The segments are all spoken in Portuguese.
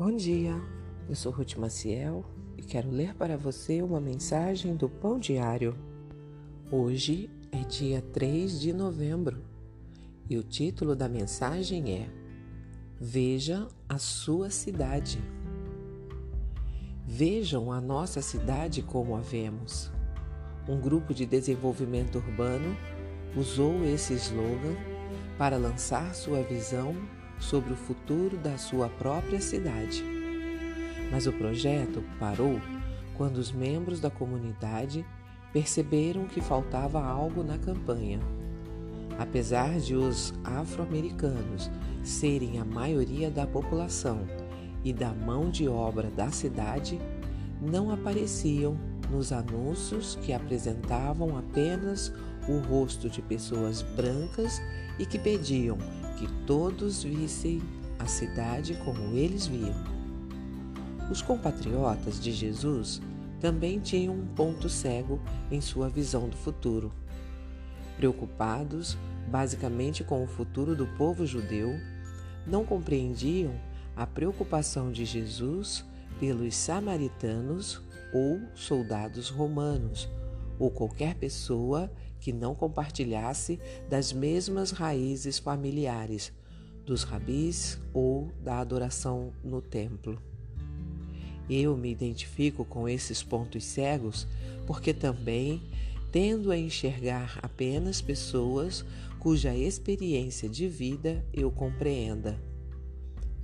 Bom dia, eu sou Ruth Maciel e quero ler para você uma mensagem do Pão Diário. Hoje é dia 3 de novembro e o título da mensagem é Veja a sua cidade. Vejam a nossa cidade como a vemos. Um grupo de desenvolvimento urbano usou esse slogan para lançar sua visão sobre o futuro da sua própria cidade. Mas o projeto parou quando os membros da comunidade perceberam que faltava algo na campanha. Apesar de os afro-americanos serem a maioria da população e da mão de obra da cidade, não apareciam nos anúncios que apresentavam apenas o rosto de pessoas brancas e que pediam que todos vissem a cidade como eles viam. Os compatriotas de Jesus também tinham um ponto cego em sua visão do futuro. Preocupados basicamente com o futuro do povo judeu, não compreendiam a preocupação de Jesus pelos samaritanos ou soldados romanos, ou qualquer pessoa que não compartilhasse das mesmas raízes familiares dos rabis ou da adoração no templo. Eu me identifico com esses pontos cegos porque também tendo a enxergar apenas pessoas cuja experiência de vida eu compreenda.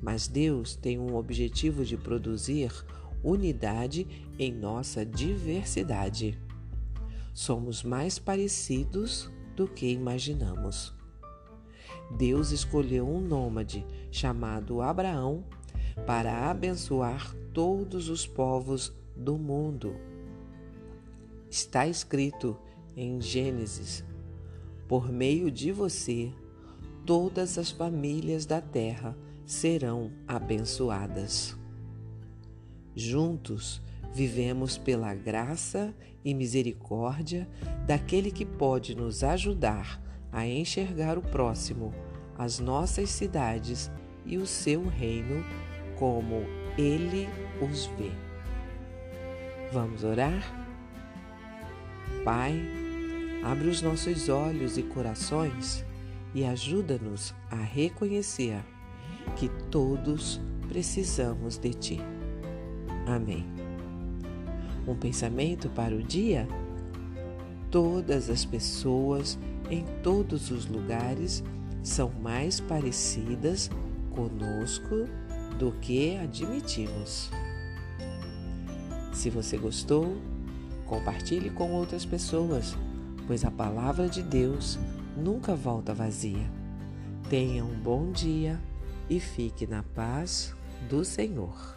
Mas Deus tem um objetivo de produzir unidade em nossa diversidade somos mais parecidos do que imaginamos. Deus escolheu um nômade chamado Abraão para abençoar todos os povos do mundo. Está escrito em Gênesis: Por meio de você, todas as famílias da terra serão abençoadas. Juntos, Vivemos pela graça e misericórdia daquele que pode nos ajudar a enxergar o próximo, as nossas cidades e o seu reino como ele os vê. Vamos orar? Pai, abre os nossos olhos e corações e ajuda-nos a reconhecer que todos precisamos de Ti. Amém um pensamento para o dia? Todas as pessoas em todos os lugares são mais parecidas conosco do que admitimos. Se você gostou, compartilhe com outras pessoas, pois a palavra de Deus nunca volta vazia. Tenha um bom dia e fique na paz do Senhor.